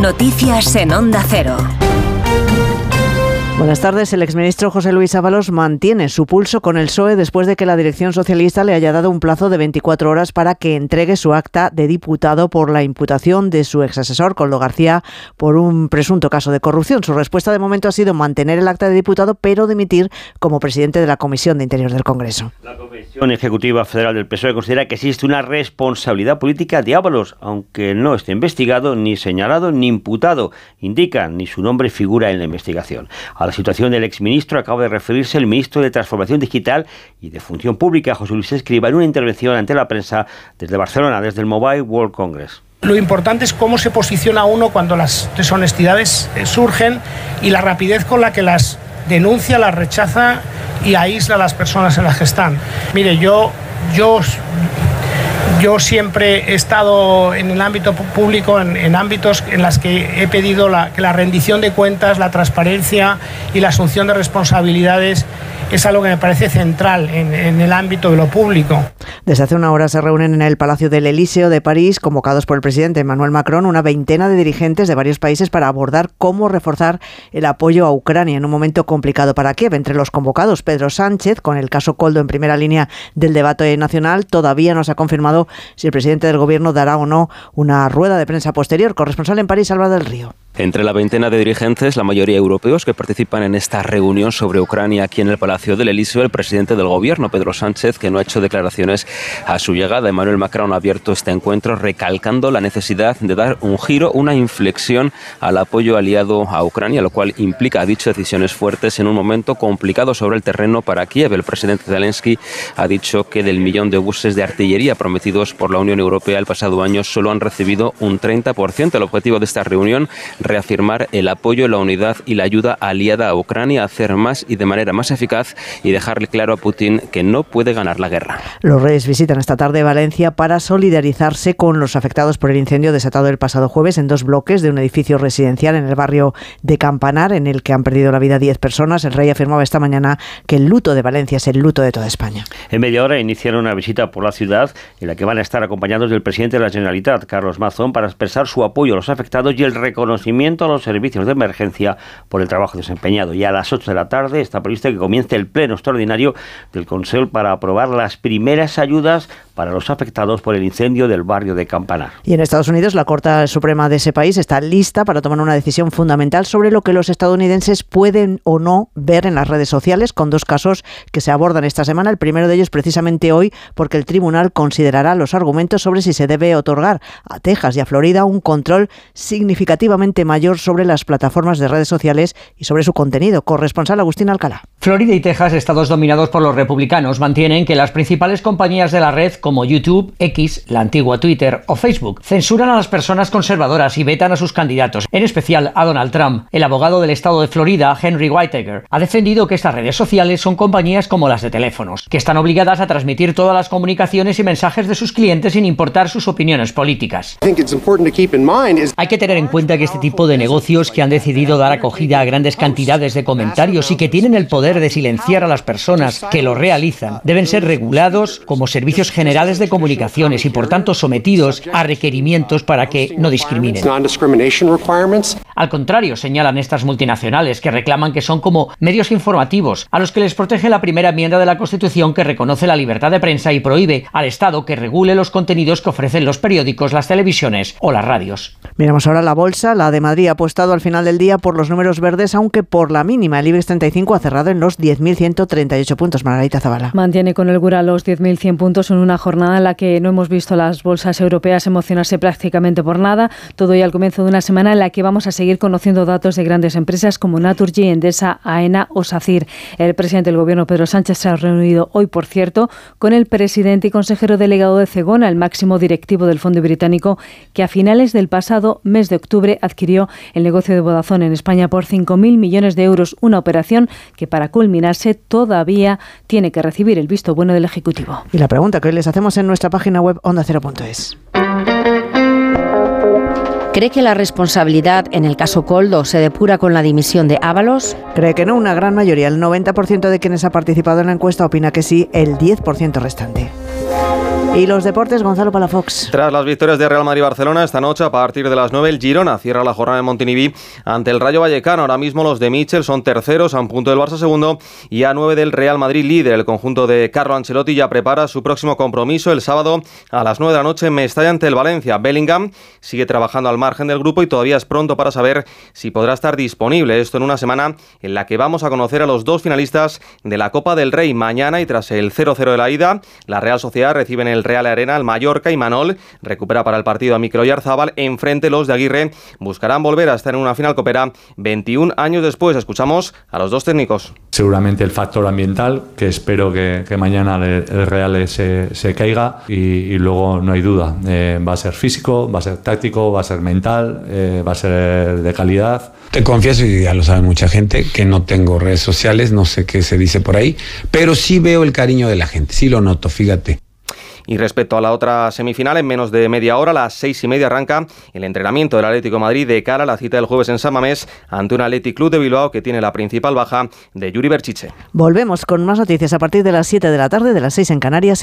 Noticias en Onda Cero. Buenas tardes. El exministro José Luis Ábalos mantiene su pulso con el PSOE después de que la dirección socialista le haya dado un plazo de 24 horas para que entregue su acta de diputado por la imputación de su exasesor, Coldo García, por un presunto caso de corrupción. Su respuesta de momento ha sido mantener el acta de diputado, pero dimitir como presidente de la Comisión de Interior del Congreso. La Comisión Ejecutiva Federal del PSOE considera que existe una responsabilidad política de Ábalos, aunque no esté investigado, ni señalado, ni imputado. Indica, ni su nombre figura en la investigación. A la situación del exministro acaba de referirse el ministro de Transformación Digital y de Función Pública, José Luis Escriba, en una intervención ante la prensa desde Barcelona, desde el Mobile World Congress. Lo importante es cómo se posiciona uno cuando las deshonestidades eh, surgen y la rapidez con la que las denuncia, las rechaza y aísla a las personas en las que están. Mire, yo, yo yo siempre he estado en el ámbito público, en, ámbitos en los que he pedido que la rendición de cuentas, la transparencia y la asunción de responsabilidades es algo que me parece central en, el ámbito de lo público. Desde hace una hora se reúnen en el Palacio del Elíseo de París, convocados por el presidente Emmanuel Macron, una veintena de dirigentes de varios países para abordar cómo reforzar el apoyo a Ucrania en un momento complicado para Kiev. Entre los convocados, Pedro Sánchez, con el caso Coldo en primera línea del debate nacional, todavía no se ha confirmado si el presidente del gobierno dará o no una rueda de prensa posterior. Corresponsal en París, Álvaro del Río. Entre la veintena de dirigentes, la mayoría europeos que participan en esta reunión sobre Ucrania aquí en el Palacio del Elíseo, el presidente del gobierno, Pedro Sánchez, que no ha hecho declaraciones a su llegada. Emmanuel Macron ha abierto este encuentro recalcando la necesidad de dar un giro, una inflexión al apoyo aliado a Ucrania, lo cual implica, ha dicho, decisiones fuertes en un momento complicado sobre el terreno para Kiev. El presidente Zelensky ha dicho que del millón de buses de artillería prometidos por la Unión Europea el pasado año solo han recibido un 30%. El objetivo de esta reunión reafirmar el apoyo, la unidad y la ayuda aliada a Ucrania a hacer más y de manera más eficaz y dejarle claro a Putin que no puede ganar la guerra. Los reyes visitan esta tarde Valencia para solidarizarse con los afectados por el incendio desatado el pasado jueves en dos bloques de un edificio residencial en el barrio de Campanar, en el que han perdido la vida 10 personas. El rey afirmaba esta mañana que el luto de Valencia es el luto de toda España. En media hora iniciaron una visita por la ciudad en la que van a estar acompañados del presidente de la Generalitat, Carlos Mazón, para expresar su apoyo a los afectados y el reconocimiento a los servicios de emergencia por el trabajo desempeñado. Y a las 8 de la tarde está previsto que comience el pleno extraordinario del Consejo para aprobar las primeras ayudas para los afectados por el incendio del barrio de Campanar. Y en Estados Unidos, la Corte Suprema de ese país está lista para tomar una decisión fundamental sobre lo que los estadounidenses pueden o no ver en las redes sociales, con dos casos que se abordan esta semana. El primero de ellos precisamente hoy, porque el tribunal considerará los argumentos sobre si se debe otorgar a Texas y a Florida un control significativamente mayor sobre las plataformas de redes sociales y sobre su contenido. Corresponsal Agustín Alcalá. Florida y Texas, estados dominados por los republicanos, mantienen que las principales compañías de la red como YouTube, X, la antigua Twitter o Facebook, censuran a las personas conservadoras y vetan a sus candidatos, en especial a Donald Trump. El abogado del estado de Florida, Henry Whitaker, ha defendido que estas redes sociales son compañías como las de teléfonos, que están obligadas a transmitir todas las comunicaciones y mensajes de sus clientes sin importar sus opiniones políticas. Hay que tener en cuenta que este tipo de negocios que han decidido dar acogida a grandes cantidades de comentarios y que tienen el poder de silenciar a las personas que lo realizan deben ser regulados como servicios generales de comunicaciones y por tanto sometidos a requerimientos para que no discriminen. Al contrario, señalan estas multinacionales que reclaman que son como medios informativos a los que les protege la primera enmienda de la Constitución que reconoce la libertad de prensa y prohíbe al Estado que regule los contenidos que ofrecen los periódicos, las televisiones o las radios. Miramos ahora la bolsa. La de Madrid ha apostado al final del día por los números verdes, aunque por la mínima. El IBEX 35 ha cerrado en los 10.138 puntos. Margarita Zavala. Mantiene con el Gura los 10.100 puntos en una jornada en la que no hemos visto las bolsas europeas emocionarse prácticamente por nada. Todo y al comienzo de una semana en la que vamos a seguir conociendo datos de grandes empresas como Naturgy, Endesa, AENA o SACIR. El presidente del Gobierno, Pedro Sánchez, se ha reunido hoy, por cierto, con el presidente y consejero delegado de Cegona, el máximo directivo del Fondo Británico, que a finales del pasado mes de octubre adquirió el negocio de Vodafone en España por 5.000 millones de euros, una operación que para culminarse todavía tiene que recibir el visto bueno del Ejecutivo. Y la pregunta que hoy les hacemos en nuestra página web ondacero.es. ¿Cree que la responsabilidad en el caso Coldo se depura con la dimisión de Ábalos? Cree que no, una gran mayoría, el 90% de quienes ha participado en la encuesta opina que sí, el 10% restante. Y los deportes, Gonzalo Palafox. Tras las victorias de Real Madrid y Barcelona, esta noche a partir de las 9 el Girona cierra la jornada en Montilivi ante el Rayo Vallecano. Ahora mismo los de Michel son terceros a un punto del Barça segundo y a 9 del Real Madrid líder. El conjunto de Carlo Ancelotti ya prepara su próximo compromiso el sábado a las 9 de la noche en Mestalla ante el Valencia. Bellingham sigue trabajando al margen del grupo y todavía es pronto para saber si podrá estar disponible. Esto en una semana en la que vamos a conocer a los dos finalistas de la Copa del Rey mañana y tras el 0-0 de la ida, la Real Sociedad recibe en el Real Arena al Mallorca y Manol recupera para el partido a Micro y Arzabal. Enfrente los de Aguirre buscarán volver a estar en una final copera 21 años después. Escuchamos a los dos técnicos. Seguramente el factor ambiental, que espero que, que mañana el, el Real se, se caiga y, y, luego no hay duda. Eh, va a ser físico, va a ser táctico, va a ser mental, eh, va a ser de calidad. Te confieso, y ya lo sabe mucha gente, que no tengo redes sociales, no sé qué se dice por ahí, pero sí veo el cariño de la gente, sí lo noto, fíjate. Y respecto a la otra semifinal, en menos de media hora, las seis y media arranca el entrenamiento del Atlético Madrid de cara a la cita del jueves en San Mamés ante un Athletic Club de Bilbao que tiene la principal baja de Yuri Berchiche. Volvemos con más noticias a partir de las 7 de la tarde, de las 6 en Canarias.